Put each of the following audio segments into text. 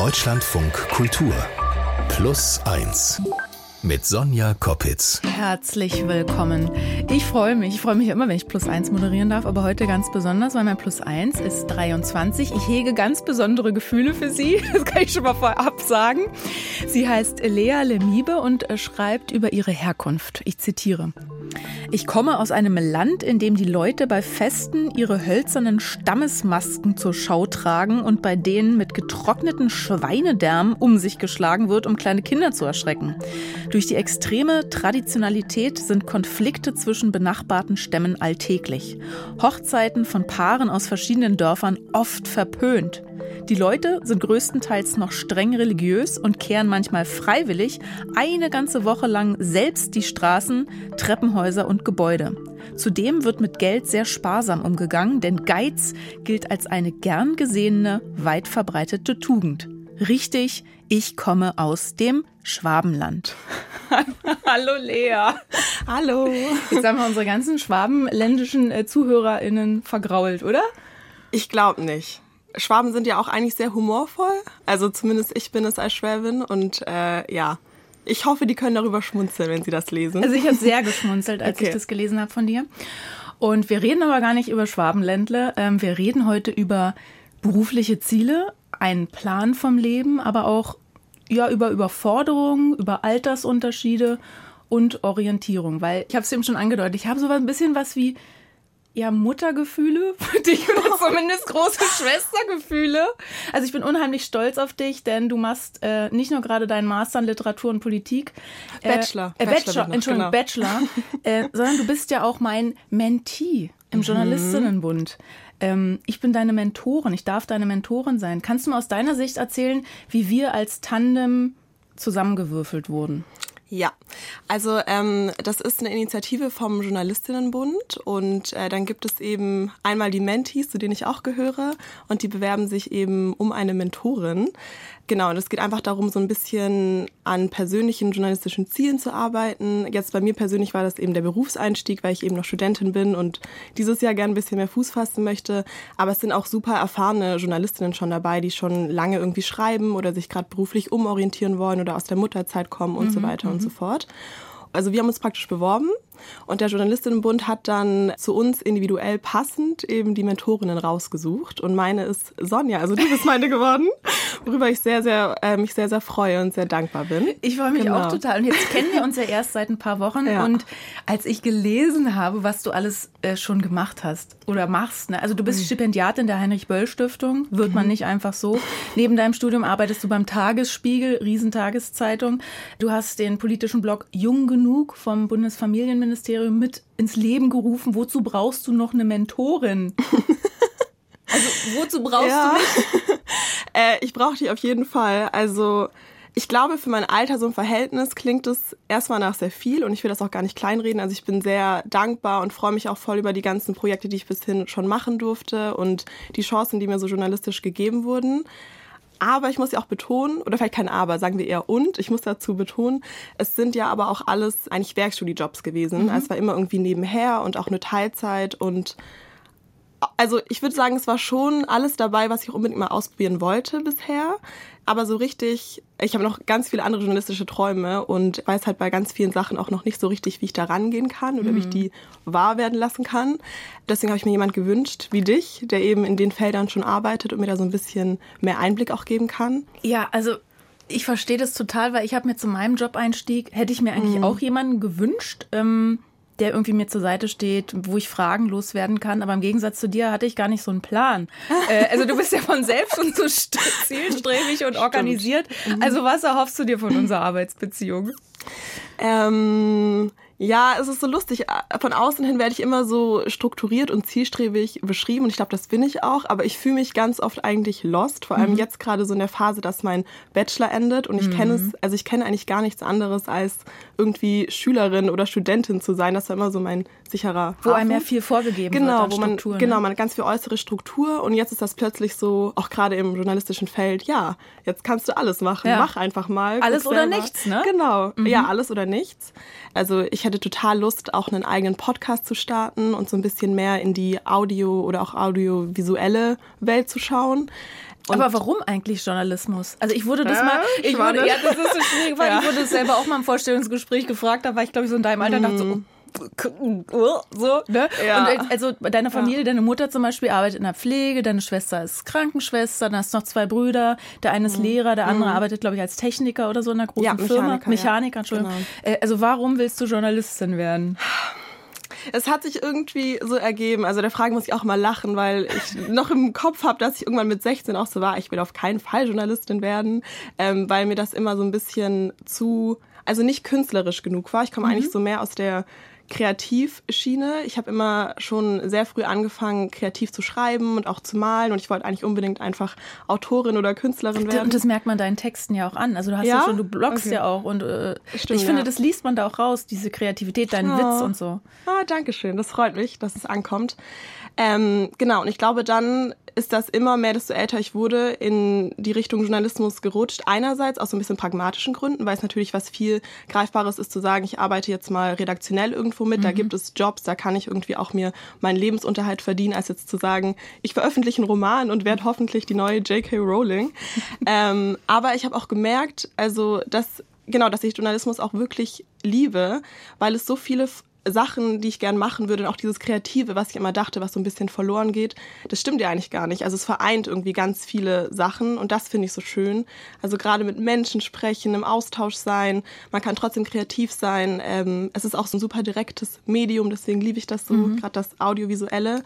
Deutschlandfunk Kultur Plus 1 mit Sonja Koppitz. Herzlich willkommen. Ich freue mich. Ich freue mich immer, wenn ich Plus 1 moderieren darf, aber heute ganz besonders, weil mein Plus 1 ist 23. Ich hege ganz besondere Gefühle für sie. Das kann ich schon mal vorab sagen. Sie heißt Lea Lemibe und schreibt über ihre Herkunft. Ich zitiere. Ich komme aus einem Land, in dem die Leute bei Festen ihre hölzernen Stammesmasken zur Schau tragen und bei denen mit getrockneten Schweinedärmen um sich geschlagen wird, um kleine Kinder zu erschrecken. Durch die extreme Traditionalität sind Konflikte zwischen benachbarten Stämmen alltäglich. Hochzeiten von Paaren aus verschiedenen Dörfern oft verpönt. Die Leute sind größtenteils noch streng religiös und kehren manchmal freiwillig eine ganze Woche lang selbst die Straßen, Treppenhäuser und Gebäude. Zudem wird mit Geld sehr sparsam umgegangen, denn Geiz gilt als eine gern gesehene, weit verbreitete Tugend. Richtig, ich komme aus dem Schwabenland. Hallo Lea. Hallo. Jetzt haben wir unsere ganzen schwabenländischen äh, ZuhörerInnen vergrault, oder? Ich glaube nicht. Schwaben sind ja auch eigentlich sehr humorvoll. Also zumindest ich bin es als Schwäbin und äh, ja. Ich hoffe, die können darüber schmunzeln, wenn sie das lesen. Also ich habe sehr geschmunzelt, als okay. ich das gelesen habe von dir. Und wir reden aber gar nicht über Schwabenländle. Ähm, wir reden heute über berufliche Ziele, einen Plan vom Leben, aber auch ja, über Überforderungen, über Altersunterschiede und Orientierung. Weil ich habe es eben schon angedeutet, ich habe so ein bisschen was wie ja, Muttergefühle für dich oder zumindest große Schwestergefühle. Also ich bin unheimlich stolz auf dich, denn du machst äh, nicht nur gerade deinen Master in Literatur und Politik. Äh, Bachelor. Äh, Bachelor, Bachelor Entschuldigung, genau. Bachelor. äh, sondern du bist ja auch mein Mentee im mhm. Journalistinnenbund. Ähm, ich bin deine Mentorin, ich darf deine Mentorin sein. Kannst du mir aus deiner Sicht erzählen, wie wir als Tandem zusammengewürfelt wurden? Ja, also ähm, das ist eine Initiative vom Journalistinnenbund und äh, dann gibt es eben einmal die Mentees, zu denen ich auch gehöre und die bewerben sich eben um eine Mentorin. Genau, und es geht einfach darum, so ein bisschen an persönlichen journalistischen Zielen zu arbeiten. Jetzt bei mir persönlich war das eben der Berufseinstieg, weil ich eben noch Studentin bin und dieses Jahr gerne ein bisschen mehr Fuß fassen möchte. Aber es sind auch super erfahrene Journalistinnen schon dabei, die schon lange irgendwie schreiben oder sich gerade beruflich umorientieren wollen oder aus der Mutterzeit kommen und mhm, so weiter und mhm. so fort. Also wir haben uns praktisch beworben und der Journalistinnenbund hat dann zu uns individuell passend eben die Mentorinnen rausgesucht. Und meine ist Sonja, also du bist meine geworden, worüber ich sehr, sehr, äh, mich sehr, sehr freue und sehr dankbar bin. Ich freue mich genau. auch total. Und jetzt kennen wir uns ja erst seit ein paar Wochen. Ja. Und als ich gelesen habe, was du alles äh, schon gemacht hast oder machst, ne? also du bist mhm. Stipendiatin der Heinrich-Böll-Stiftung, wird mhm. man nicht einfach so. Neben deinem Studium arbeitest du beim Tagesspiegel, Riesentageszeitung. Du hast den politischen Blog Jung genug vom Bundesfamilienministerium Bildungsministerium mit ins Leben gerufen. Wozu brauchst du noch eine Mentorin? also wozu brauchst ja. du mich? äh, ich brauche dich auf jeden Fall. Also ich glaube, für mein Alter so ein Verhältnis klingt es erstmal nach sehr viel und ich will das auch gar nicht kleinreden. Also ich bin sehr dankbar und freue mich auch voll über die ganzen Projekte, die ich bishin schon machen durfte und die Chancen, die mir so journalistisch gegeben wurden. Aber ich muss ja auch betonen, oder vielleicht kein Aber, sagen wir eher und, ich muss dazu betonen, es sind ja aber auch alles eigentlich Werkstudiejobs gewesen. Mhm. Also es war immer irgendwie nebenher und auch eine Teilzeit und also ich würde sagen, es war schon alles dabei, was ich unbedingt mal ausprobieren wollte bisher. Aber so richtig, ich habe noch ganz viele andere journalistische Träume und weiß halt bei ganz vielen Sachen auch noch nicht so richtig, wie ich da rangehen kann oder mhm. wie ich mhm. die wahr werden lassen kann. Deswegen habe ich mir jemand gewünscht wie dich, der eben in den Feldern schon arbeitet und mir da so ein bisschen mehr Einblick auch geben kann. Ja, also ich verstehe das total, weil ich habe mir zu meinem Job-Einstieg, hätte ich mir eigentlich mhm. auch jemanden gewünscht. Ähm der irgendwie mir zur Seite steht, wo ich Fragen loswerden kann. Aber im Gegensatz zu dir hatte ich gar nicht so einen Plan. äh, also du bist ja von selbst und so zielstrebig und organisiert. Mhm. Also was erhoffst du dir von unserer Arbeitsbeziehung? Ähm, ja, es ist so lustig. Von außen hin werde ich immer so strukturiert und zielstrebig beschrieben und ich glaube, das bin ich auch, aber ich fühle mich ganz oft eigentlich lost, vor allem mhm. jetzt gerade so in der Phase, dass mein Bachelor endet und ich mhm. kenne es, also ich kenne eigentlich gar nichts anderes als irgendwie Schülerin oder Studentin zu sein. Das war immer so mein sicherer Wo einem ja viel vorgegeben genau, wird wo man, ne? Genau, man hat ganz viel äußere Struktur und jetzt ist das plötzlich so, auch gerade im journalistischen Feld, ja, jetzt kannst du alles machen, ja. mach einfach mal. Alles oder nichts, ne? Genau, mhm. ja, alles oder nichts. Also ich hätte total Lust, auch einen eigenen Podcast zu starten und so ein bisschen mehr in die Audio- oder auch audiovisuelle Welt zu schauen. Und Aber warum eigentlich Journalismus? Also ich wurde das ja, mal, ich wurde, ja, das ist so schwierig, weil ja. ich wurde das selber auch mal im Vorstellungsgespräch gefragt, da war ich glaube ich so in deinem Alter, mhm. dachte so, mhm so, ne? Ja. Und also deine Familie, ja. deine Mutter zum Beispiel arbeitet in der Pflege, deine Schwester ist Krankenschwester, dann hast du noch zwei Brüder, der eine ist mhm. Lehrer, der andere mhm. arbeitet, glaube ich, als Techniker oder so in einer großen ja, Firma. Mechaniker, Mechaniker Entschuldigung. Genau. Äh, also warum willst du Journalistin werden? Es hat sich irgendwie so ergeben. Also der Frage muss ich auch mal lachen, weil ich noch im Kopf habe, dass ich irgendwann mit 16 auch so war, ich will auf keinen Fall Journalistin werden, ähm, weil mir das immer so ein bisschen zu, also nicht künstlerisch genug war. Ich komme mhm. eigentlich so mehr aus der Kreativschiene. Ich habe immer schon sehr früh angefangen, kreativ zu schreiben und auch zu malen. Und ich wollte eigentlich unbedingt einfach Autorin oder Künstlerin werden. Und das merkt man deinen Texten ja auch an. Also du hast ja, ja schon, du bloggst okay. ja auch. Und äh, Stimmt, ich finde, ja. das liest man da auch raus, diese Kreativität, deinen oh. Witz und so. Ah, danke schön. Das freut mich, dass es ankommt. Ähm, genau, und ich glaube, dann ist das immer mehr, desto älter ich wurde, in die Richtung Journalismus gerutscht. Einerseits aus so ein bisschen pragmatischen Gründen, weil es natürlich was viel Greifbares ist zu sagen, ich arbeite jetzt mal redaktionell irgendwo mit, mhm. da gibt es Jobs, da kann ich irgendwie auch mir meinen Lebensunterhalt verdienen, als jetzt zu sagen, ich veröffentliche einen Roman und werde hoffentlich die neue J.K. Rowling. ähm, aber ich habe auch gemerkt, also dass genau, dass ich Journalismus auch wirklich liebe, weil es so viele Sachen, die ich gern machen würde und auch dieses Kreative, was ich immer dachte, was so ein bisschen verloren geht, das stimmt ja eigentlich gar nicht. Also es vereint irgendwie ganz viele Sachen und das finde ich so schön. Also gerade mit Menschen sprechen, im Austausch sein, man kann trotzdem kreativ sein. Ähm, es ist auch so ein super direktes Medium, deswegen liebe ich das so, mhm. gerade das Audiovisuelle.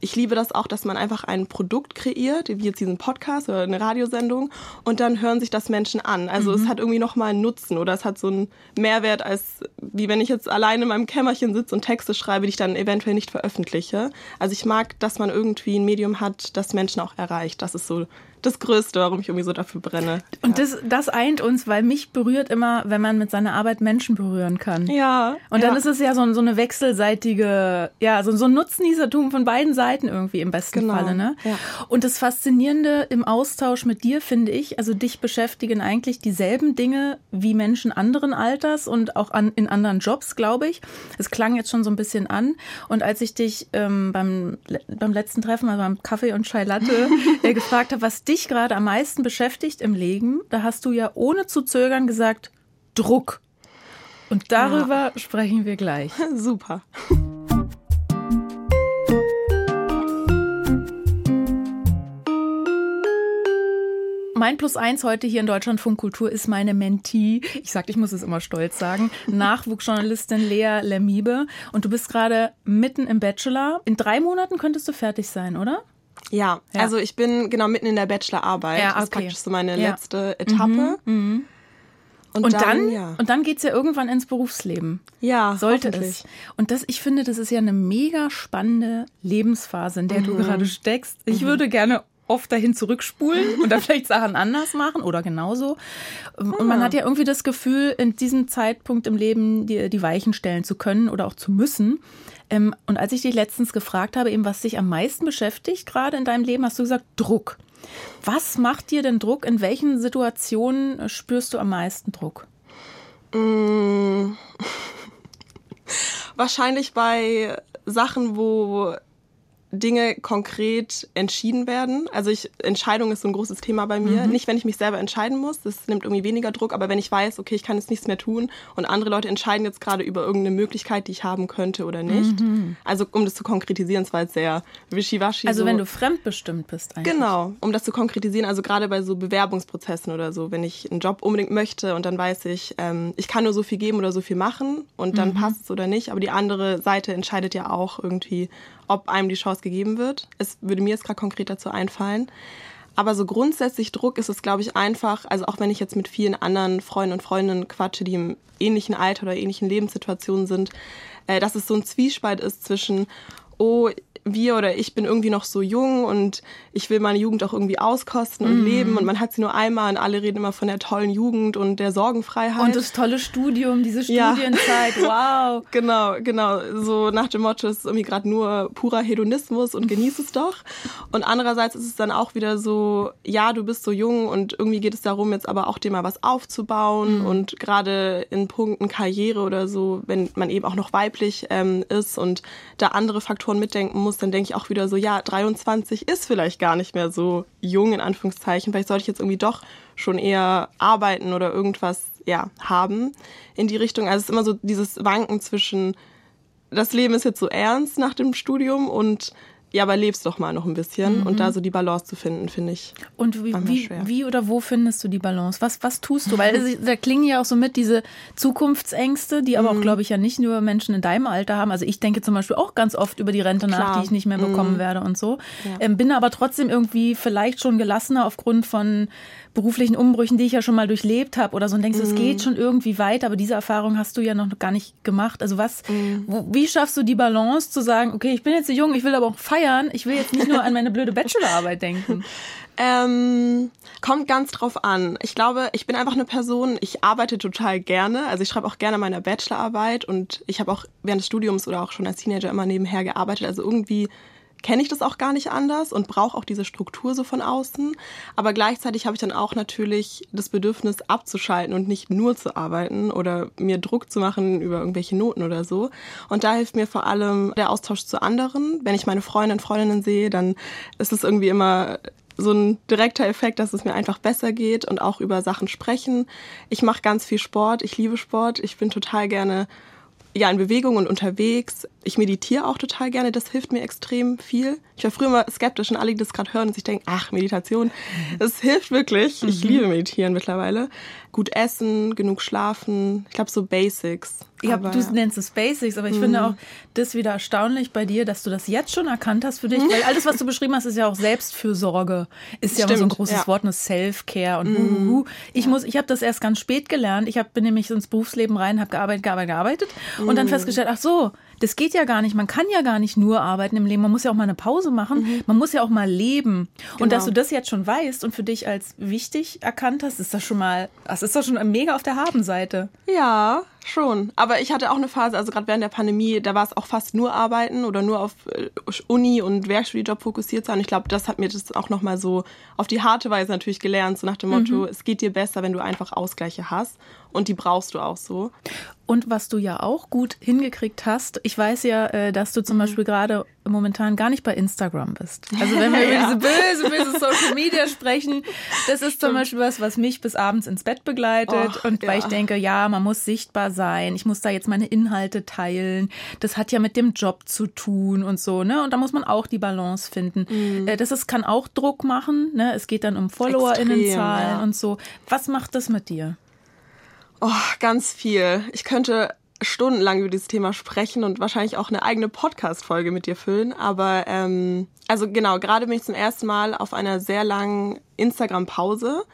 Ich liebe das auch, dass man einfach ein Produkt kreiert, wie jetzt diesen Podcast oder eine Radiosendung, und dann hören sich das Menschen an. Also mhm. es hat irgendwie nochmal einen Nutzen oder es hat so einen Mehrwert, als wie wenn ich jetzt alleine in meinem Kämmerchen sitze und Texte schreibe, die ich dann eventuell nicht veröffentliche. Also ich mag, dass man irgendwie ein Medium hat, das Menschen auch erreicht. Das ist so das Größte, warum ich irgendwie so dafür brenne. Und ja. das, das eint uns, weil mich berührt immer, wenn man mit seiner Arbeit Menschen berühren kann. Ja. Und dann ja. ist es ja so, so eine wechselseitige, ja, so, so ein Nutznießertum von beiden Seiten irgendwie im besten genau. Falle. Ne? Ja. Und das Faszinierende im Austausch mit dir finde ich, also dich beschäftigen eigentlich dieselben Dinge wie Menschen anderen Alters und auch an, in anderen Jobs, glaube ich. Es klang jetzt schon so ein bisschen an. Und als ich dich ähm, beim, beim letzten Treffen, also beim Kaffee und Chai Latte, äh, gefragt habe, was dich gerade am meisten beschäftigt im Leben, da hast du ja ohne zu zögern gesagt, Druck. Und darüber ja. sprechen wir gleich. Super. Mein Plus eins heute hier in Deutschlandfunk Kultur ist meine Mentee. Ich sag, ich muss es immer stolz sagen. Nachwuchsjournalistin Lea Lermiebe. Und du bist gerade mitten im Bachelor. In drei Monaten könntest du fertig sein, oder? Ja, ja, also ich bin genau mitten in der Bachelorarbeit. Ja, okay. Das ist praktisch so meine ja. letzte Etappe. Mhm, mh. Und, und, dann, dann ja. und dann geht's ja irgendwann ins Berufsleben. Ja, sollte es. Und das, ich finde, das ist ja eine mega spannende Lebensphase, in der mhm. du gerade steckst. Ich mhm. würde gerne oft dahin zurückspulen und dann vielleicht Sachen anders machen oder genauso. Und man ah. hat ja irgendwie das Gefühl, in diesem Zeitpunkt im Leben die, die Weichen stellen zu können oder auch zu müssen. Ähm, und als ich dich letztens gefragt habe, eben was dich am meisten beschäftigt, gerade in deinem Leben, hast du gesagt, Druck. Was macht dir denn Druck? In welchen Situationen äh, spürst du am meisten Druck? Mmh. Wahrscheinlich bei Sachen, wo Dinge konkret entschieden werden. Also ich, Entscheidung ist so ein großes Thema bei mir. Mhm. Nicht, wenn ich mich selber entscheiden muss, das nimmt irgendwie weniger Druck, aber wenn ich weiß, okay, ich kann jetzt nichts mehr tun und andere Leute entscheiden jetzt gerade über irgendeine Möglichkeit, die ich haben könnte oder nicht. Mhm. Also um das zu konkretisieren, es war jetzt sehr wischiwaschi. Also so. wenn du fremdbestimmt bist eigentlich. Genau, um das zu konkretisieren, also gerade bei so Bewerbungsprozessen oder so, wenn ich einen Job unbedingt möchte und dann weiß ich, ähm, ich kann nur so viel geben oder so viel machen und dann mhm. passt es oder nicht, aber die andere Seite entscheidet ja auch irgendwie, ob einem die Chance gegeben wird. Es würde mir jetzt gerade konkret dazu einfallen. Aber so grundsätzlich Druck ist es, glaube ich, einfach, also auch wenn ich jetzt mit vielen anderen Freunden und Freundinnen quatsche, die im ähnlichen Alter oder ähnlichen Lebenssituationen sind, äh, dass es so ein Zwiespalt ist zwischen, oh, wir oder ich bin irgendwie noch so jung und ich will meine Jugend auch irgendwie auskosten und mm. leben und man hat sie nur einmal und alle reden immer von der tollen Jugend und der Sorgenfreiheit. Und das tolle Studium, diese Studienzeit, ja. wow. genau, genau. So nach dem Motto, es ist irgendwie gerade nur purer Hedonismus und genieß es doch. Und andererseits ist es dann auch wieder so, ja, du bist so jung und irgendwie geht es darum, jetzt aber auch dir mal was aufzubauen mm. und gerade in Punkten Karriere oder so, wenn man eben auch noch weiblich ähm, ist und da andere Faktoren Faktoren mitdenken muss, dann denke ich auch wieder so, ja, 23 ist vielleicht gar nicht mehr so jung, in Anführungszeichen. Vielleicht sollte ich jetzt irgendwie doch schon eher arbeiten oder irgendwas, ja, haben in die Richtung. Also es ist immer so dieses Wanken zwischen, das Leben ist jetzt so ernst nach dem Studium und ja, aber lebst doch mal noch ein bisschen mhm. und da so die Balance zu finden, finde ich. Und wie, wie, wie, oder wo findest du die Balance? Was, was tust du? Weil da klingen ja auch so mit diese Zukunftsängste, die aber mhm. auch, glaube ich, ja nicht nur Menschen in deinem Alter haben. Also ich denke zum Beispiel auch ganz oft über die Rente Klar. nach, die ich nicht mehr bekommen mhm. werde und so. Ja. Ähm, bin aber trotzdem irgendwie vielleicht schon gelassener aufgrund von beruflichen Umbrüchen, die ich ja schon mal durchlebt habe oder so und denkst, es geht mhm. schon irgendwie weiter, aber diese Erfahrung hast du ja noch gar nicht gemacht. Also was, mhm. wo, wie schaffst du die Balance zu sagen, okay, ich bin jetzt so jung, ich will aber auch feiern, ich will jetzt nicht nur an meine blöde Bachelorarbeit denken? Ähm, kommt ganz drauf an. Ich glaube, ich bin einfach eine Person, ich arbeite total gerne. Also ich schreibe auch gerne meine Bachelorarbeit und ich habe auch während des Studiums oder auch schon als Teenager immer nebenher gearbeitet. Also irgendwie kenne ich das auch gar nicht anders und brauche auch diese Struktur so von außen. Aber gleichzeitig habe ich dann auch natürlich das Bedürfnis abzuschalten und nicht nur zu arbeiten oder mir Druck zu machen über irgendwelche Noten oder so. Und da hilft mir vor allem der Austausch zu anderen. Wenn ich meine Freundinnen und Freundinnen sehe, dann ist es irgendwie immer so ein direkter Effekt, dass es mir einfach besser geht und auch über Sachen sprechen. Ich mache ganz viel Sport, ich liebe Sport, ich bin total gerne ja, in Bewegung und unterwegs. Ich meditiere auch total gerne, das hilft mir extrem viel. Ich war früher immer skeptisch und alle, die das gerade hören und sich denken, ach, Meditation, das hilft wirklich. Ich mhm. liebe Meditieren mittlerweile. Gut essen, genug schlafen, ich glaube so Basics. Ja, aber, du nennst es Basics, aber ich mhm. finde auch das wieder erstaunlich bei dir, dass du das jetzt schon erkannt hast für dich, weil alles, was du beschrieben hast, ist ja auch Selbstfürsorge, ist ja auch so ein großes ja. Wort, eine Self-Care und mhm. ich muss, ich habe das erst ganz spät gelernt. Ich hab, bin nämlich ins Berufsleben rein, habe gearbeitet, gearbeitet, gearbeitet mhm. und dann mhm. festgestellt, ach so, das geht ja gar nicht. Man kann ja gar nicht nur arbeiten im Leben. Man muss ja auch mal eine Pause machen. Mhm. Man muss ja auch mal leben. Genau. Und dass du das jetzt schon weißt und für dich als wichtig erkannt hast, ist das schon mal, das ist doch schon mega auf der Habenseite. Ja, Schon. Aber ich hatte auch eine Phase, also gerade während der Pandemie, da war es auch fast nur Arbeiten oder nur auf äh, Uni und Werkstudijob fokussiert sein. Ich glaube, das hat mir das auch nochmal so auf die harte Weise natürlich gelernt, so nach dem Motto, mhm. es geht dir besser, wenn du einfach Ausgleiche hast. Und die brauchst du auch so. Und was du ja auch gut hingekriegt hast, ich weiß ja, äh, dass du zum mhm. Beispiel gerade momentan gar nicht bei Instagram bist. Also wenn wir ja. über diese böse, böse Social Media sprechen, das ist zum Beispiel was, was mich bis abends ins Bett begleitet. Och, und weil ja. ich denke, ja, man muss sichtbar sein, ich muss da jetzt meine Inhalte teilen. Das hat ja mit dem Job zu tun und so, ne? Und da muss man auch die Balance finden. Mhm. Das ist, kann auch Druck machen, ne? Es geht dann um FollowerInnenzahlen ja. und so. Was macht das mit dir? Oh, ganz viel. Ich könnte stundenlang über dieses Thema sprechen und wahrscheinlich auch eine eigene Podcast-Folge mit dir füllen. Aber ähm, also genau, gerade bin ich zum ersten Mal auf einer sehr langen Instagram-Pause.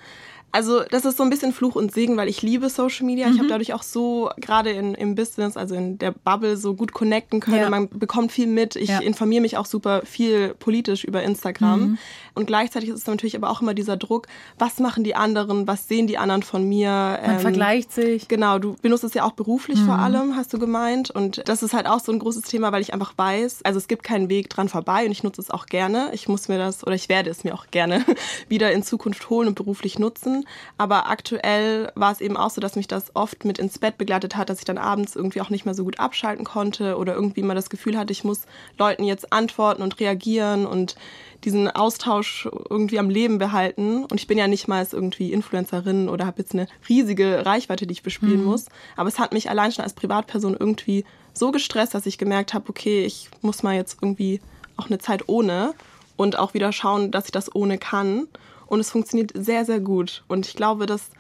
Also das ist so ein bisschen Fluch und Segen, weil ich liebe Social Media. Mhm. Ich habe dadurch auch so gerade in, im Business, also in der Bubble, so gut connecten können. Ja. Man bekommt viel mit. Ich ja. informiere mich auch super viel politisch über Instagram. Mhm. Und gleichzeitig ist es natürlich aber auch immer dieser Druck, was machen die anderen, was sehen die anderen von mir. Man ähm, vergleicht sich. Genau, du benutzt es ja auch beruflich mhm. vor allem, hast du gemeint. Und das ist halt auch so ein großes Thema, weil ich einfach weiß, also es gibt keinen Weg dran vorbei und ich nutze es auch gerne. Ich muss mir das, oder ich werde es mir auch gerne wieder in Zukunft holen und beruflich nutzen. Aber aktuell war es eben auch so, dass mich das oft mit ins Bett begleitet hat, dass ich dann abends irgendwie auch nicht mehr so gut abschalten konnte oder irgendwie mal das Gefühl hatte, ich muss Leuten jetzt antworten und reagieren und diesen Austausch irgendwie am Leben behalten. Und ich bin ja nicht mal irgendwie Influencerin oder habe jetzt eine riesige Reichweite, die ich bespielen mhm. muss. Aber es hat mich allein schon als Privatperson irgendwie so gestresst, dass ich gemerkt habe, okay, ich muss mal jetzt irgendwie auch eine Zeit ohne und auch wieder schauen, dass ich das ohne kann. Und es funktioniert sehr, sehr gut. Und ich glaube, dass,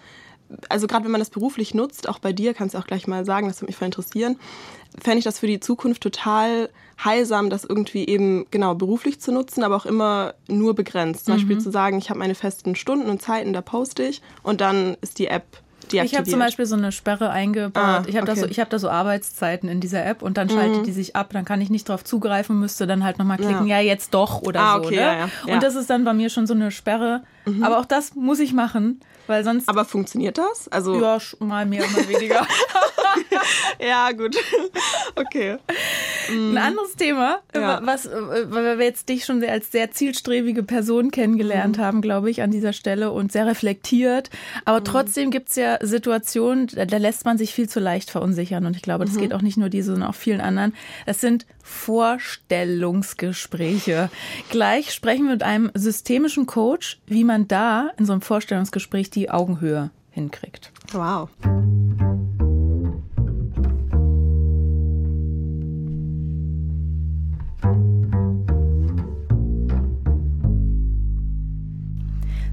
also gerade wenn man das beruflich nutzt, auch bei dir, kannst du auch gleich mal sagen, das würde mich voll interessieren, fände ich das für die Zukunft total heilsam, das irgendwie eben genau beruflich zu nutzen, aber auch immer nur begrenzt. Zum mhm. Beispiel zu sagen, ich habe meine festen Stunden und Zeiten, da poste ich und dann ist die App ich habe zum Beispiel so eine Sperre eingebaut. Ah, ich habe okay. da, so, hab da so Arbeitszeiten in dieser App und dann schaltet mhm. die sich ab. Dann kann ich nicht darauf zugreifen, müsste dann halt nochmal klicken, ja. ja, jetzt doch oder ah, so. Okay, ne? ja, ja. Und das ist dann bei mir schon so eine Sperre, Mhm. Aber auch das muss ich machen, weil sonst. Aber funktioniert das? Also ja, mal mehr, mal weniger. ja, gut. Okay. Ein anderes Thema, ja. was, weil wir jetzt dich schon als sehr zielstrebige Person kennengelernt mhm. haben, glaube ich, an dieser Stelle und sehr reflektiert. Aber mhm. trotzdem gibt es ja Situationen, da, lässt man sich viel zu leicht verunsichern. Und ich glaube, das mhm. geht auch nicht nur dir, sondern auch vielen anderen. Das sind Vorstellungsgespräche. Gleich sprechen wir mit einem systemischen Coach, wie man da in so einem Vorstellungsgespräch die Augenhöhe hinkriegt. Wow.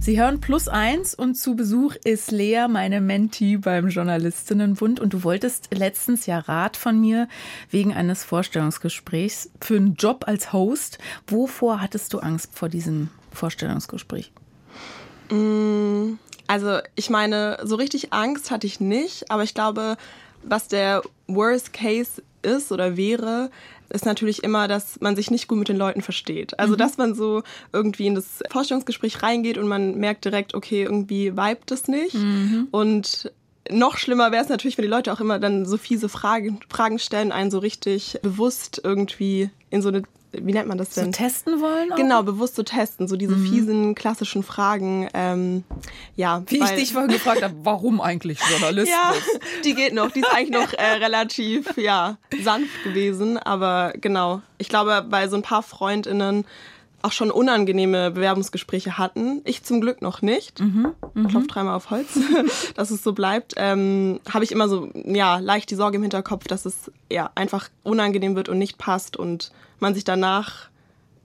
Sie hören Plus eins und zu Besuch ist Lea, meine Mentee beim Journalistinnenbund. Und du wolltest letztens ja Rat von mir wegen eines Vorstellungsgesprächs für einen Job als Host. Wovor hattest du Angst vor diesem Vorstellungsgespräch? Mm, also ich meine, so richtig Angst hatte ich nicht, aber ich glaube, was der Worst Case ist oder wäre, ist natürlich immer, dass man sich nicht gut mit den Leuten versteht. Also, mhm. dass man so irgendwie in das Vorstellungsgespräch reingeht und man merkt direkt, okay, irgendwie vibet es nicht. Mhm. Und noch schlimmer wäre es natürlich, wenn die Leute auch immer dann so fiese Fragen, Fragen stellen, einen so richtig bewusst irgendwie in so eine wie nennt man das denn? So testen wollen? Auch? Genau, bewusst so testen, so diese mhm. fiesen klassischen Fragen. Ähm, ja, wie weil, ich dich vorhin gefragt habe, warum eigentlich Journalismus? ja, die geht noch, die ist eigentlich noch äh, relativ ja sanft gewesen, aber genau. Ich glaube, bei so ein paar Freundinnen auch schon unangenehme Bewerbungsgespräche hatten. Ich zum Glück noch nicht. Mhm, mh. Klopf dreimal auf Holz, dass es so bleibt. Ähm, Habe ich immer so ja leicht die Sorge im Hinterkopf, dass es ja einfach unangenehm wird und nicht passt und man sich danach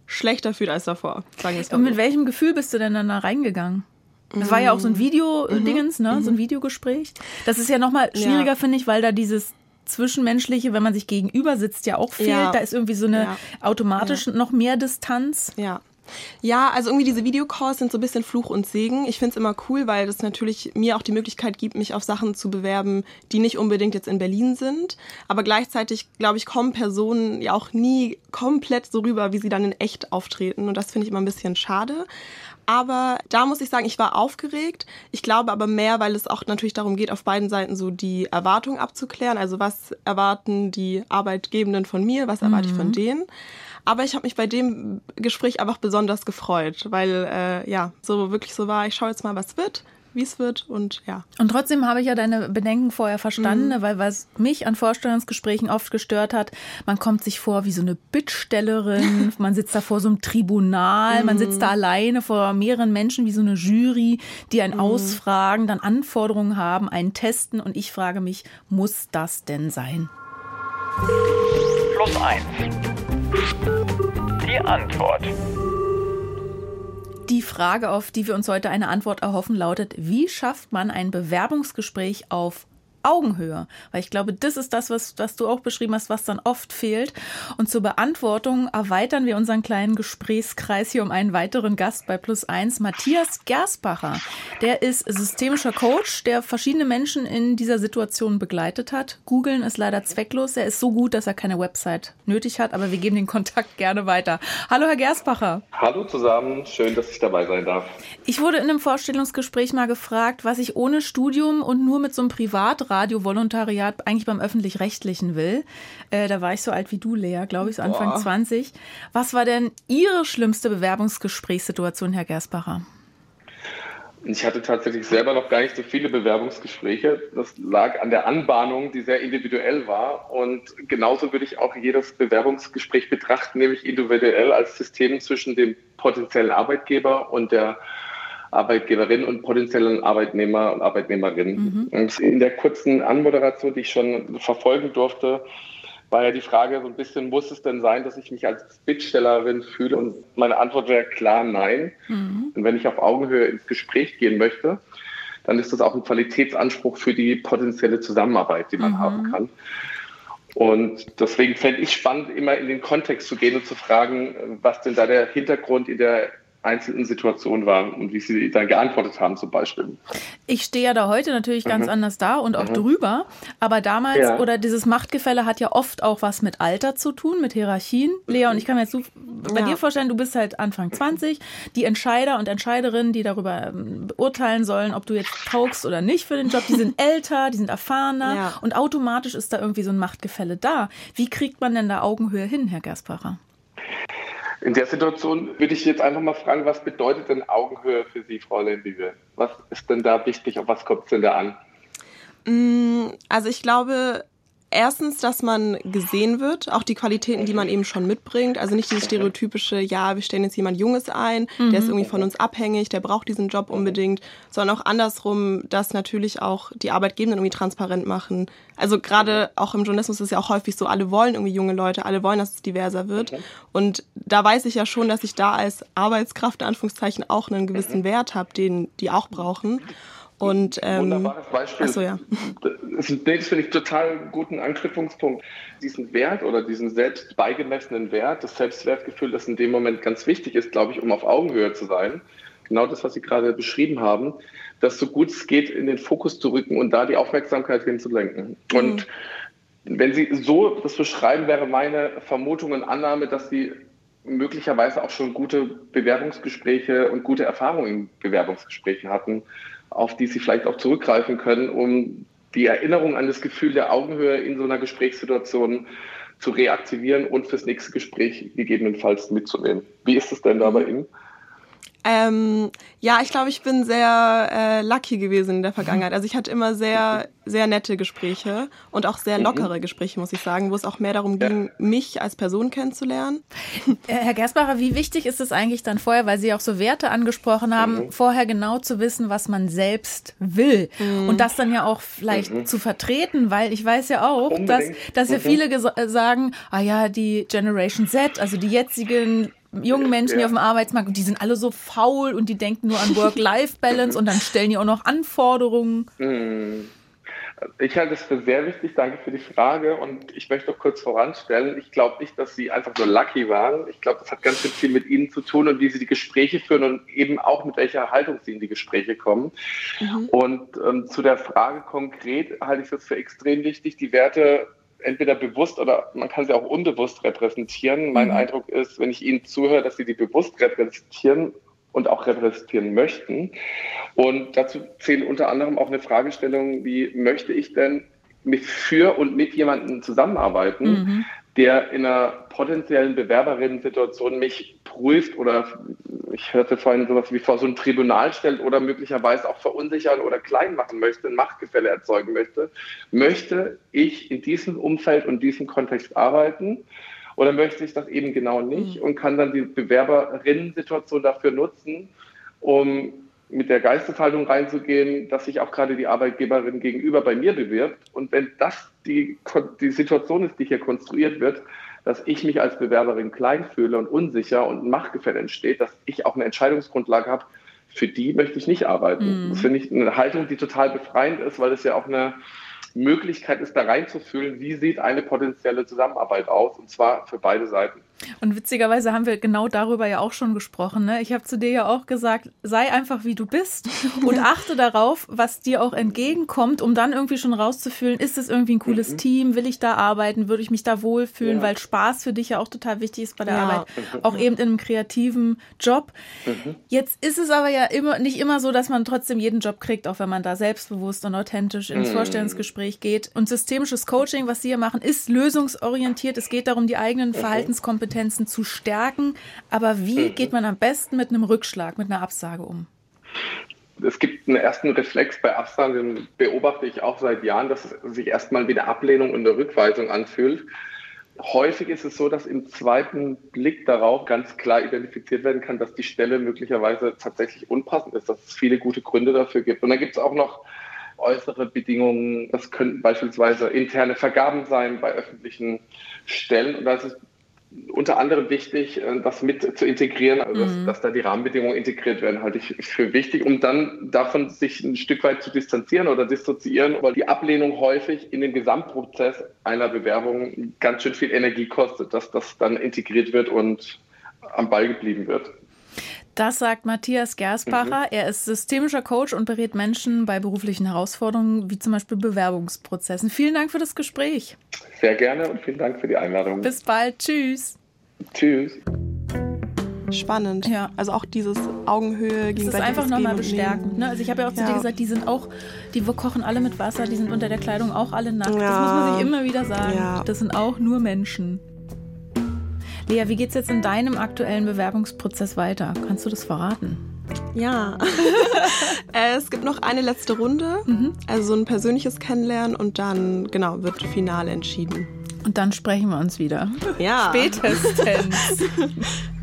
schlechter fühlt als davor. Sagen wir Und mit welchem Gefühl bist du denn dann da reingegangen? Das war ja auch so ein Video-Dingens, mhm. ne? So ein mhm. Videogespräch. Das ist ja nochmal schwieriger, ja. finde ich, weil da dieses Zwischenmenschliche, wenn man sich gegenüber sitzt, ja auch fehlt. Ja. Da ist irgendwie so eine ja. automatisch noch mehr Distanz. Ja. Ja, also irgendwie diese Videocalls sind so ein bisschen Fluch und Segen. Ich finde es immer cool, weil das natürlich mir auch die Möglichkeit gibt, mich auf Sachen zu bewerben, die nicht unbedingt jetzt in Berlin sind. Aber gleichzeitig, glaube ich, kommen Personen ja auch nie komplett so rüber, wie sie dann in echt auftreten. Und das finde ich immer ein bisschen schade. Aber da muss ich sagen, ich war aufgeregt. Ich glaube aber mehr, weil es auch natürlich darum geht, auf beiden Seiten so die Erwartungen abzuklären. Also was erwarten die Arbeitgebenden von mir, was erwarte mhm. ich von mhm. denen. Aber ich habe mich bei dem Gespräch einfach besonders gefreut, weil äh, ja, so wirklich so war, ich schaue jetzt mal, was wird wie es wird und ja. Und trotzdem habe ich ja deine Bedenken vorher verstanden, mhm. weil was mich an Vorstellungsgesprächen oft gestört hat, man kommt sich vor wie so eine Bittstellerin, man sitzt da vor so einem Tribunal, mhm. man sitzt da alleine vor mehreren Menschen wie so eine Jury, die einen mhm. ausfragen, dann Anforderungen haben, einen testen und ich frage mich, muss das denn sein? Plus eins. Die Antwort. Die Frage, auf die wir uns heute eine Antwort erhoffen, lautet, wie schafft man ein Bewerbungsgespräch auf Augenhöhe. Weil ich glaube, das ist das, was, was du auch beschrieben hast, was dann oft fehlt. Und zur Beantwortung erweitern wir unseren kleinen Gesprächskreis hier um einen weiteren Gast bei Plus Eins, Matthias Gersbacher. Der ist systemischer Coach, der verschiedene Menschen in dieser Situation begleitet hat. Googeln ist leider zwecklos. Er ist so gut, dass er keine Website nötig hat, aber wir geben den Kontakt gerne weiter. Hallo, Herr Gersbacher. Hallo zusammen. Schön, dass ich dabei sein darf. Ich wurde in einem Vorstellungsgespräch mal gefragt, was ich ohne Studium und nur mit so einem Privatrat Radio-Volontariat eigentlich beim Öffentlich-Rechtlichen will. Äh, da war ich so alt wie du, Lea, glaube ich, so Anfang Boah. 20. Was war denn Ihre schlimmste Bewerbungsgesprächssituation, Herr Gersbacher? Ich hatte tatsächlich selber noch gar nicht so viele Bewerbungsgespräche. Das lag an der Anbahnung, die sehr individuell war. Und genauso würde ich auch jedes Bewerbungsgespräch betrachten, nämlich individuell als System zwischen dem potenziellen Arbeitgeber und der Arbeitgeberin und potenziellen Arbeitnehmer und Arbeitnehmerinnen. Mhm. In der kurzen Anmoderation, die ich schon verfolgen durfte, war ja die Frage so ein bisschen, muss es denn sein, dass ich mich als Bittstellerin fühle? Und meine Antwort wäre klar nein. Mhm. Und wenn ich auf Augenhöhe ins Gespräch gehen möchte, dann ist das auch ein Qualitätsanspruch für die potenzielle Zusammenarbeit, die man mhm. haben kann. Und deswegen fände ich spannend, immer in den Kontext zu gehen und zu fragen, was denn da der Hintergrund in der einzelnen Situation war und wie Sie dann geantwortet haben zum Beispiel. Ich stehe ja da heute natürlich ganz mhm. anders da und auch mhm. drüber, aber damals ja. oder dieses Machtgefälle hat ja oft auch was mit Alter zu tun, mit Hierarchien. Lea, und ich kann mir jetzt so bei Ja. dir vorstellen, du bist halt Anfang 20, die Entscheider und Entscheiderinnen, die darüber ähm, beurteilen sollen, ob du jetzt taugst oder nicht für den Job, die sind älter, die sind erfahrener Ja. und automatisch ist da irgendwie so ein Machtgefälle da. Wie kriegt man denn da Augenhöhe hin, Herr Gersbacher? In der Situation würde ich jetzt einfach mal fragen, was bedeutet denn Augenhöhe für Sie, Frau Lendive? Was ist denn da wichtig? Auf was kommt es denn da an? Also ich glaube, erstens, dass man gesehen wird, auch die Qualitäten, die man eben schon mitbringt. Also nicht dieses stereotypische, ja, wir stellen jetzt jemand Junges ein, der ist irgendwie von uns abhängig, der braucht diesen Job unbedingt, sondern auch andersrum, dass natürlich auch die Arbeitgebenden irgendwie transparent machen. Also gerade auch im Journalismus ist es ja auch häufig so, alle wollen irgendwie junge Leute, alle wollen, dass es diverser wird. Und da weiß ich ja schon, dass ich da als Arbeitskraft in Anführungszeichen auch einen gewissen Wert habe, den die auch brauchen. Und ähm, Wunderbares Beispiel. ach so, ja. Das, das finde ich total guten Anknüpfungspunkt. Diesen Wert oder diesen selbst beigemessenen Wert, das Selbstwertgefühl, das in dem Moment ganz wichtig ist, glaube ich, um auf Augenhöhe zu sein. Genau das, was Sie gerade beschrieben haben, das so gut es geht in den Fokus zu rücken und da die Aufmerksamkeit hinzulenken. Und wenn Sie so das beschreiben, wäre meine Vermutung und Annahme, dass Sie möglicherweise auch schon gute Bewerbungsgespräche und gute Erfahrungen in Bewerbungsgesprächen hatten, auf die Sie vielleicht auch zurückgreifen können, um die Erinnerung an das Gefühl der Augenhöhe in so einer Gesprächssituation zu reaktivieren und fürs nächste Gespräch gegebenenfalls mitzunehmen. Wie ist es denn da bei Ihnen? Ähm, ja, ich glaube, ich bin sehr äh, lucky gewesen in der Vergangenheit. Also ich hatte immer sehr, sehr nette Gespräche und auch sehr lockere Gespräche, muss ich sagen, wo es auch mehr darum ging, mich als Person kennenzulernen. Äh, Herr Gersbacher, wie wichtig ist es eigentlich dann vorher, weil Sie auch so Werte angesprochen haben, vorher genau zu wissen, was man selbst will und das dann ja auch vielleicht zu vertreten, weil ich weiß ja auch, dass, Unbedingt. dass ja Mhm. viele äh, sagen, ah ja, die Generation Z, also die jetzigen jungen Menschen, Ja. auf dem Arbeitsmarkt, die sind alle so faul und die denken nur an Work-Life-Balance und dann stellen die auch noch Anforderungen. Ich halte es für sehr wichtig. Danke für die Frage. Und ich möchte noch kurz voranstellen. Ich glaube nicht, dass Sie einfach nur lucky waren. Ich glaube, das hat ganz viel mit Ihnen zu tun und wie Sie die Gespräche führen und eben auch mit welcher Haltung Sie in die Gespräche kommen. Und ähm, zu der Frage konkret halte ich es für extrem wichtig, die Werte entweder bewusst oder man kann sie auch unbewusst repräsentieren. Mein Eindruck ist, wenn ich Ihnen zuhöre, dass Sie die bewusst repräsentieren und auch repräsentieren möchten. Und dazu zählt unter anderem auch eine Fragestellung wie, möchte ich denn mit für und mit jemandem zusammenarbeiten, der in einer potenziellen Bewerberinnen-Situation mich prüft oder ich hörte vorhin sowas wie vor so ein Tribunal stellt oder möglicherweise auch verunsichern oder klein machen möchte, ein Machtgefälle erzeugen möchte. Möchte ich in diesem Umfeld und diesem Kontext arbeiten? Oder möchte ich das eben genau nicht und kann dann die Bewerberinnen-Situation dafür nutzen, um mit der Geisteshaltung reinzugehen, dass sich auch gerade die Arbeitgeberin gegenüber bei mir bewirbt. Und wenn das die, die Situation ist, die hier konstruiert wird, dass ich mich als Bewerberin klein fühle und unsicher und ein Machtgefälle entsteht, dass ich auch eine Entscheidungsgrundlage habe, für die möchte ich nicht arbeiten. Das finde ich eine Haltung, die total befreiend ist, weil es ja auch eine Möglichkeit ist, da reinzufühlen, wie sieht eine potenzielle Zusammenarbeit aus, und zwar für beide Seiten. Und witzigerweise haben wir genau darüber ja auch schon gesprochen. Ne? Ich habe zu dir ja auch gesagt, sei einfach wie du bist und achte darauf, was dir auch entgegenkommt, um dann irgendwie schon rauszufühlen, ist es irgendwie ein cooles Team, will ich da arbeiten, würde ich mich da wohlfühlen, Ja. weil Spaß für dich ja auch total wichtig ist bei der Ja. Arbeit, auch eben in einem kreativen Job. Jetzt ist es aber ja immer nicht immer so, dass man trotzdem jeden Job kriegt, auch wenn man da selbstbewusst und authentisch ins Vorstellungsgespräch geht. Und systemisches Coaching, was Sie hier machen, ist lösungsorientiert. Es geht darum, die eigenen Verhaltenskompetenzen zu stärken. Aber wie geht man am besten mit einem Rückschlag, mit einer Absage um? Es gibt einen ersten Reflex bei Absagen, den beobachte ich auch seit Jahren, dass es sich erstmal wie eine Ablehnung und eine Rückweisung anfühlt. Häufig ist es so, dass im zweiten Blick darauf ganz klar identifiziert werden kann, dass die Stelle möglicherweise tatsächlich unpassend ist, dass es viele gute Gründe dafür gibt. Und dann gibt es auch noch äußere Bedingungen. Das könnten beispielsweise interne Vergaben sein bei öffentlichen Stellen. Und da ist es unter anderem wichtig, äh, das mit zu integrieren, also dass, dass da die Rahmenbedingungen integriert werden, halte ich für wichtig, um dann davon sich ein Stück weit zu distanzieren oder dissoziieren, weil die Ablehnung häufig in dem Gesamtprozess einer Bewerbung ganz schön viel Energie kostet, dass das dann integriert wird und am Ball geblieben wird. Das sagt Matthias Gersbacher. Er ist systemischer Coach und berät Menschen bei beruflichen Herausforderungen, wie zum Beispiel Bewerbungsprozessen. Vielen Dank für das Gespräch. Sehr gerne und vielen Dank für die Einladung. Bis bald. Tschüss. Tschüss. spannend. Ja. Also auch dieses Augenhöhe Das gegen ist einfach nochmal bestärkend. Ne? Also ich habe ja auch zu Ja. dir gesagt, die sind auch, die kochen alle mit Wasser, die sind unter der Kleidung auch alle nackt. Das Ja. muss man sich immer wieder sagen. Ja. Das sind auch nur Menschen. Lea, wie geht's jetzt in deinem aktuellen Bewerbungsprozess weiter? Kannst du das verraten? Ja. Äh, es gibt noch eine letzte Runde, Mhm. also so ein persönliches Kennenlernen und dann, genau, wird final entschieden. Und dann sprechen wir uns wieder. Ja. Spätestens.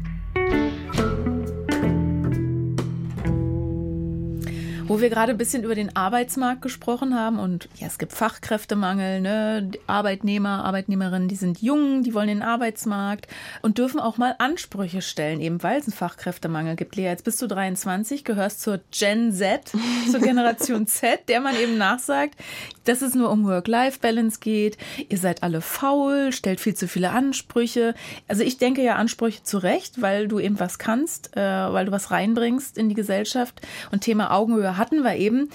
Wo wir gerade ein bisschen über den Arbeitsmarkt gesprochen haben und ja, es gibt Fachkräftemangel, ne? Arbeitnehmer, Arbeitnehmerinnen, die sind jung, die wollen den Arbeitsmarkt und dürfen auch mal Ansprüche stellen, eben weil es einen Fachkräftemangel gibt. Lea, jetzt bist du 23, gehörst zur Gen Z, zur Generation Z, der man eben nachsagt, dass es nur um Work-Life-Balance geht. Ihr seid alle faul, stellt viel zu viele Ansprüche. Also ich denke ja Ansprüche zu Recht, weil du eben was kannst, äh, weil du was reinbringst in die Gesellschaft. Und Thema Augenhöhe hatten wir eben.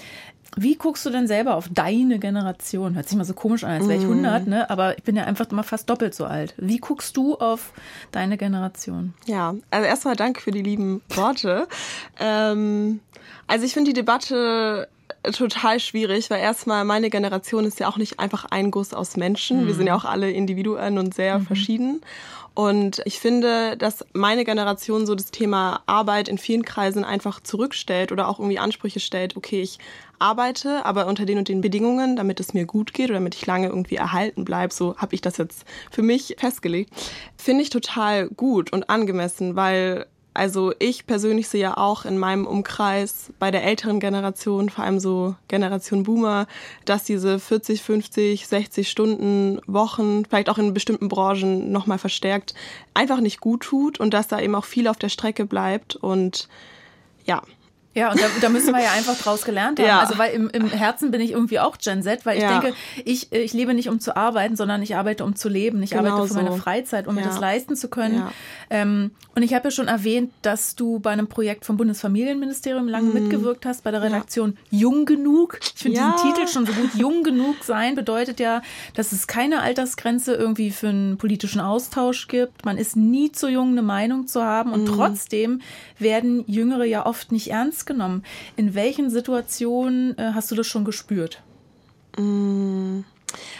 Wie guckst du denn selber auf deine Generation? Hört sich mal so komisch an, als wäre ich 100, ne? aber ich bin ja einfach immer fast doppelt so alt. Wie guckst du auf deine Generation? Ja, also erstmal danke für die lieben Worte. ähm, also ich finde die Debatte total schwierig, weil erstmal meine Generation ist ja auch nicht einfach ein Guss aus Menschen. Wir sind ja auch alle Individuen und sehr verschieden. Und ich finde, dass meine Generation so das Thema Arbeit in vielen Kreisen einfach zurückstellt oder auch irgendwie Ansprüche stellt. Okay, ich arbeite, aber unter den und den Bedingungen, damit es mir gut geht oder damit ich lange irgendwie erhalten bleibe. So habe ich das jetzt für mich festgelegt. Finde ich total gut und angemessen, weil also ich persönlich sehe ja auch in meinem Umkreis bei der älteren Generation, vor allem so Generation Boomer, dass diese 40, 50, 60 Stunden Wochen, vielleicht auch in bestimmten Branchen nochmal verstärkt, einfach nicht gut tut und dass da eben auch viel auf der Strecke bleibt. Und ja, Ja, und da, da müssen wir ja einfach draus gelernt haben. Ja. Also, weil im, im Herzen bin ich irgendwie auch Gen Z, weil ich Ja. denke, ich, ich lebe nicht, um zu arbeiten, sondern ich arbeite, um zu leben. Ich Genau arbeite für meine so. Freizeit, um mir Ja. das leisten zu können. Ja. Ähm, und ich habe ja schon erwähnt, dass du bei einem Projekt vom Bundesfamilienministerium lange mitgewirkt hast, bei der Redaktion Jung genug. Ich finde Mhm. Diesen Titel schon so gut. Jung genug sein bedeutet ja, dass es keine Altersgrenze irgendwie für einen politischen Austausch gibt. Man ist nie zu jung, eine Meinung zu haben. Mhm. Und trotzdem werden Jüngere ja oft nicht ernst genommen. In welchen Situationen äh, hast du das schon gespürt?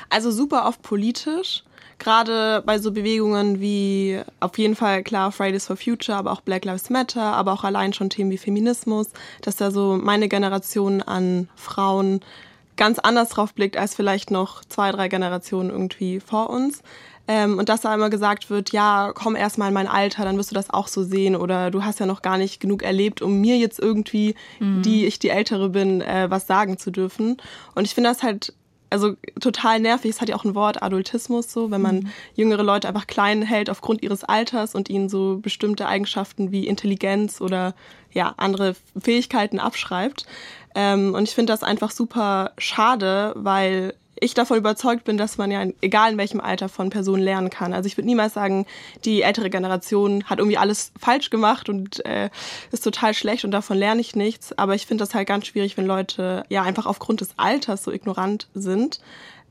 Also super oft politisch. Gerade bei so Bewegungen wie auf jeden Fall klar Fridays for Future, aber auch Black Lives Matter, aber auch allein schon Themen wie Feminismus, dass da so meine Generation an Frauen ganz anders drauf blickt als vielleicht noch zwei, drei Generationen irgendwie vor uns. Ähm, und dass da immer gesagt wird, ja, komm erst mal in mein Alter, dann wirst du das auch so sehen. Oder du hast ja noch gar nicht genug erlebt, um mir jetzt irgendwie, die ich die Ältere bin, äh, was sagen zu dürfen. Und ich finde das halt also total nervig. Es hat ja auch ein Wort Adultismus so, wenn man jüngere Leute einfach klein hält aufgrund ihres Alters und ihnen so bestimmte Eigenschaften wie Intelligenz oder ja andere Fähigkeiten abschreibt. Ähm, und ich finde das einfach super schade, weil ich davon überzeugt bin, dass man ja, in- egal in welchem Alter von Personen lernen kann. Also ich würde niemals sagen, die ältere Generation hat irgendwie alles falsch gemacht und äh, ist total schlecht und davon lerne ich nichts. Aber ich finde das halt ganz schwierig, wenn Leute ja einfach aufgrund des Alters so ignorant sind.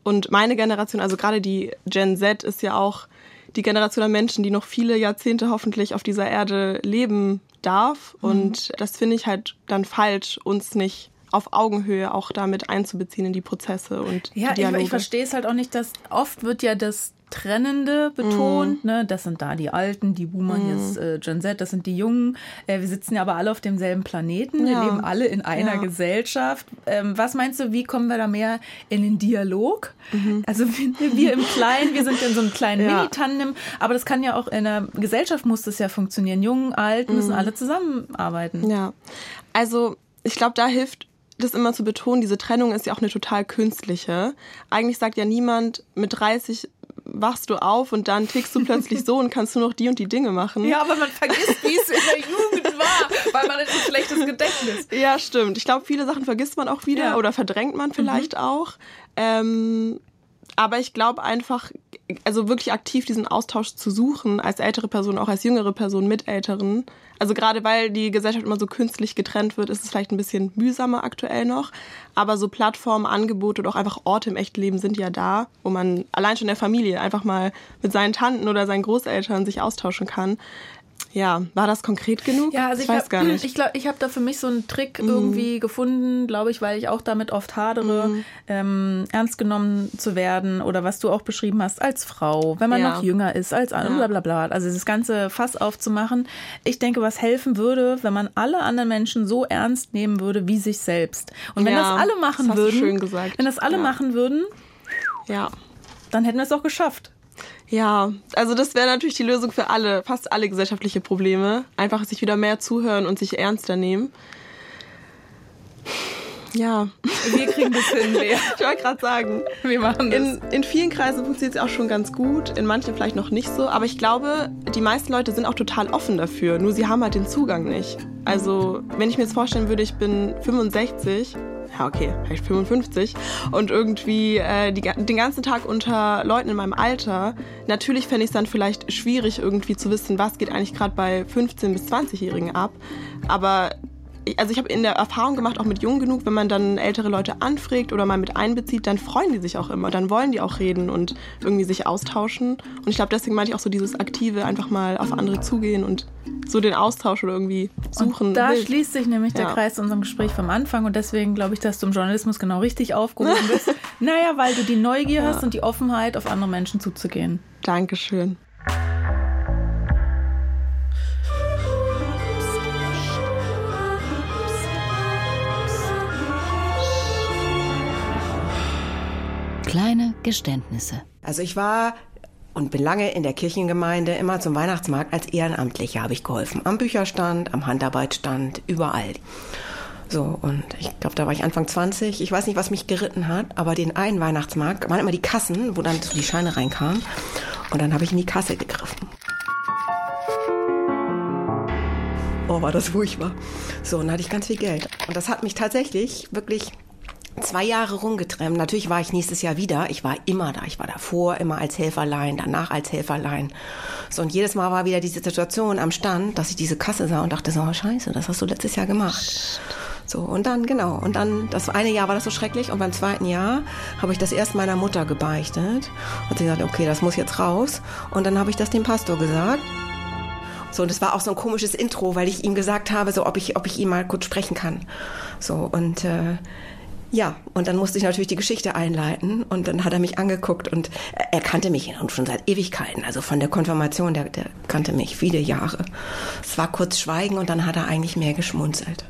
Und meine Generation, also gerade die Gen Z, ist ja auch die Generation an Menschen, die noch viele Jahrzehnte hoffentlich auf dieser Erde leben darf. Und das finde ich halt dann falsch, uns nicht auf Augenhöhe auch damit einzubeziehen in die Prozesse und Ja, die ich, Dialoge. ich verstehe es halt auch nicht, dass oft wird ja das Trennende betont, ne? Das sind da die Alten, die Boomer, hier ist äh, Gen Z, das sind die Jungen. Äh, wir sitzen ja aber alle auf demselben Planeten, wir Ja. leben alle in einer Ja. Gesellschaft. Ähm, was meinst du, wie kommen wir da mehr in den Dialog? Mhm. Also wir, wir im Kleinen, wir sind in so einem kleinen Ja. Mini-Tandem, aber das kann ja auch in einer Gesellschaft muss das ja funktionieren. Jung, alt müssen alle zusammenarbeiten. Ja, also ich glaube, da hilft das immer zu betonen, diese Trennung ist ja auch eine total künstliche. Eigentlich sagt ja niemand, mit 30 wachst du auf und dann tickst du plötzlich so und kannst nur noch die und die Dinge machen. Ja, aber man vergisst, wie es in der Jugend war, weil man ein schlechtes Gedächtnis. Ja, stimmt. Ich glaube, viele Sachen vergisst man auch wieder Ja. Mhm. oder verdrängt man vielleicht auch. Ähm, aber ich glaube einfach, also wirklich aktiv diesen Austausch zu suchen, als ältere Person, auch als jüngere Person mit Älteren. Also gerade weil die Gesellschaft immer so künstlich getrennt wird, ist es vielleicht ein bisschen mühsamer aktuell noch. Aber so Plattformen, Angebote oder auch einfach Orte im echten Leben sind ja da, wo man allein schon in der Familie einfach mal mit seinen Tanten oder seinen Großeltern sich austauschen kann. Ja, war das konkret genug? Ja, also ich, ich weiß hab, gar nicht. Ich glaube, ich habe da für mich so einen Trick mhm. irgendwie gefunden, glaube ich, weil ich auch damit oft hadere, mhm. ähm, ernst genommen zu werden oder was du auch beschrieben hast, als Frau, wenn man ja. noch jünger ist, als ja. bla bla bla. Also das ganze Fass aufzumachen. Ich denke, was helfen würde, wenn man alle anderen Menschen so ernst nehmen würde wie sich selbst. Und wenn ja, das alle machen das würden, wenn das alle machen würden, ja. dann hätten wir es auch geschafft. Ja, also das wäre natürlich die Lösung für alle, fast alle gesellschaftliche Probleme. Einfach sich wieder mehr zuhören und sich ernster nehmen. Ja. Wir kriegen das hin, Lea. Ich wollte gerade sagen. Wir machen das. In, in vielen Kreisen funktioniert es auch schon ganz gut, in manchen vielleicht noch nicht so. Aber ich glaube, die meisten Leute sind auch total offen dafür. Nur sie haben halt den Zugang nicht. Also, wenn ich mir jetzt vorstellen würde, ich bin 65 ja okay, vielleicht 55 und irgendwie äh, die, den ganzen Tag unter Leuten in meinem Alter, natürlich fände ich es dann vielleicht schwierig irgendwie zu wissen, was geht eigentlich gerade bei 15- bis 20-Jährigen ab. Aber also ich habe in der Erfahrung gemacht, auch mit jung genug, wenn man dann ältere Leute anfragt oder mal mit einbezieht, dann freuen die sich auch immer. Dann wollen die auch reden und irgendwie sich austauschen. Und ich glaube, deswegen meinte ich auch so dieses aktive, einfach mal auf andere zugehen und so den Austausch oder irgendwie suchen. Und da will. schließt sich nämlich der ja. Kreis zu unserem Gespräch vom Anfang und deswegen glaube ich, dass du im Journalismus genau richtig aufgehoben bist. naja, weil du die Neugier ja. hast und die Offenheit, auf andere Menschen zuzugehen. Dankeschön. Kleine Geständnisse. Also ich war und bin lange in der Kirchengemeinde immer zum Weihnachtsmarkt als Ehrenamtliche habe ich geholfen. Am Bücherstand, am Handarbeitsstand, überall. So, und ich glaube, da war ich Anfang 20. Ich weiß nicht, was mich geritten hat, aber den einen Weihnachtsmarkt waren immer die Kassen, wo dann so die Scheine reinkamen. Und dann habe ich in die Kasse gegriffen. Oh, war das furchtbar. So, und dann hatte ich ganz viel Geld. Und das hat mich tatsächlich wirklich zwei Jahre rumgetrennt. Natürlich war ich nächstes Jahr wieder. Ich war immer da. Ich war davor immer als Helferlein, danach als Helferlein. So, und jedes Mal war wieder diese Situation am Stand, dass ich diese Kasse sah und dachte so, oh, scheiße, das hast du letztes Jahr gemacht. So, und dann, genau, und dann, das eine Jahr war das so schrecklich und beim zweiten Jahr habe ich das erst meiner Mutter gebeichtet. Und sie gesagt, okay, das muss jetzt raus. Und dann habe ich das dem Pastor gesagt. So, und es war auch so ein komisches Intro, weil ich ihm gesagt habe, so, ob ich, ob ich ihn mal kurz sprechen kann. So, und äh, ja, und dann musste ich natürlich die Geschichte einleiten und dann hat er mich angeguckt und er kannte mich schon seit Ewigkeiten, also von der Konfirmation, der, der kannte mich viele Jahre. Es war kurz Schweigen und dann hat er eigentlich mehr geschmunzelt.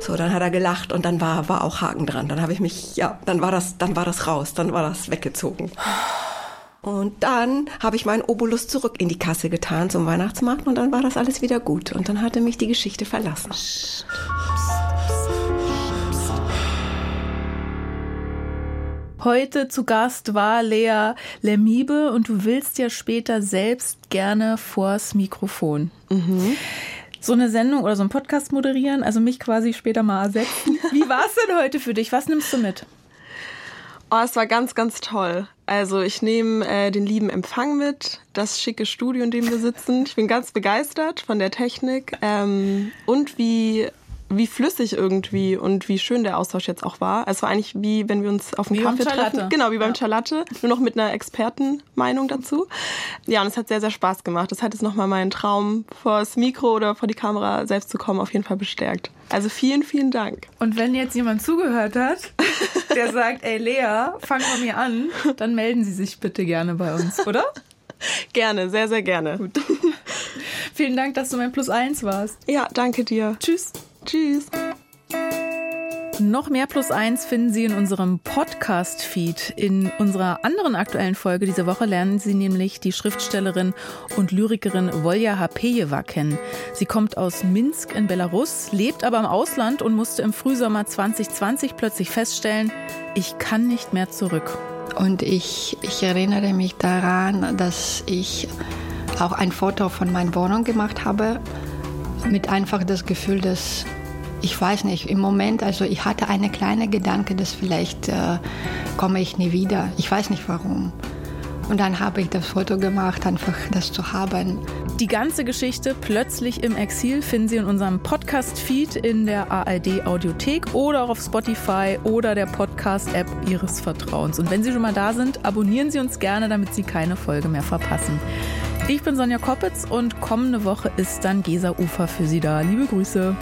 So, dann hat er gelacht und dann war, war auch Haken dran. Dann habe ich mich, ja, dann war das, dann war das raus, dann war das weggezogen. Und dann habe ich meinen Obolus zurück in die Kasse getan zum Weihnachtsmarkt und dann war das alles wieder gut. Und dann hatte mich die Geschichte verlassen. Heute zu Gast war Lea Lermiebe und du willst ja später selbst gerne vors Mikrofon. Mhm. So eine Sendung oder so einen Podcast moderieren, also mich quasi später mal ersetzen. Wie war es denn heute für dich? Was nimmst du mit? Oh, es war ganz, ganz toll. Also ich nehme äh, den lieben Empfang mit, das schicke Studio, in dem wir sitzen. Ich bin ganz begeistert von der Technik ähm, und wie wie flüssig irgendwie und wie schön der Austausch jetzt auch war. Es war eigentlich wie wenn wir uns auf wie Kaffee treffen. Genau, wie beim ja. Charlatte, nur noch mit einer Expertenmeinung dazu. Ja, und es hat sehr, sehr Spaß gemacht. Das hat jetzt nochmal meinen Traum vor das Mikro oder vor die Kamera selbst zu kommen auf jeden Fall bestärkt. Also vielen, vielen Dank. Und wenn jetzt jemand zugehört hat, der sagt, ey Lea, fang bei mir an, dann melden Sie sich bitte gerne bei uns, oder? Gerne, sehr, sehr gerne. Gut. Vielen Dank, dass du mein Plus eins warst. Ja, danke dir. Tschüss. Tschüss. Noch mehr Plus eins finden Sie in unserem Podcast-Feed. In unserer anderen aktuellen Folge diese Woche lernen Sie nämlich die Schriftstellerin und Lyrikerin Volja Hapejewa kennen. Sie kommt aus Minsk in Belarus, lebt aber im Ausland und musste im Frühsommer 2020 plötzlich feststellen, ich kann nicht mehr zurück. Und ich, ich erinnere mich daran, dass ich auch ein Foto von meiner Wohnung gemacht habe, mit einfach das Gefühl, dass ich weiß nicht, im Moment, also ich hatte eine kleine Gedanke, dass vielleicht äh, komme ich nie wieder. Ich weiß nicht warum. Und dann habe ich das Foto gemacht, einfach das zu haben. Die ganze Geschichte plötzlich im Exil finden Sie in unserem Podcast-Feed in der ARD Audiothek oder auch auf Spotify oder der Podcast-App Ihres Vertrauens. Und wenn Sie schon mal da sind, abonnieren Sie uns gerne, damit Sie keine Folge mehr verpassen. Ich bin Sonja Koppitz und kommende Woche ist dann Gesa Ufer für Sie da. Liebe Grüße.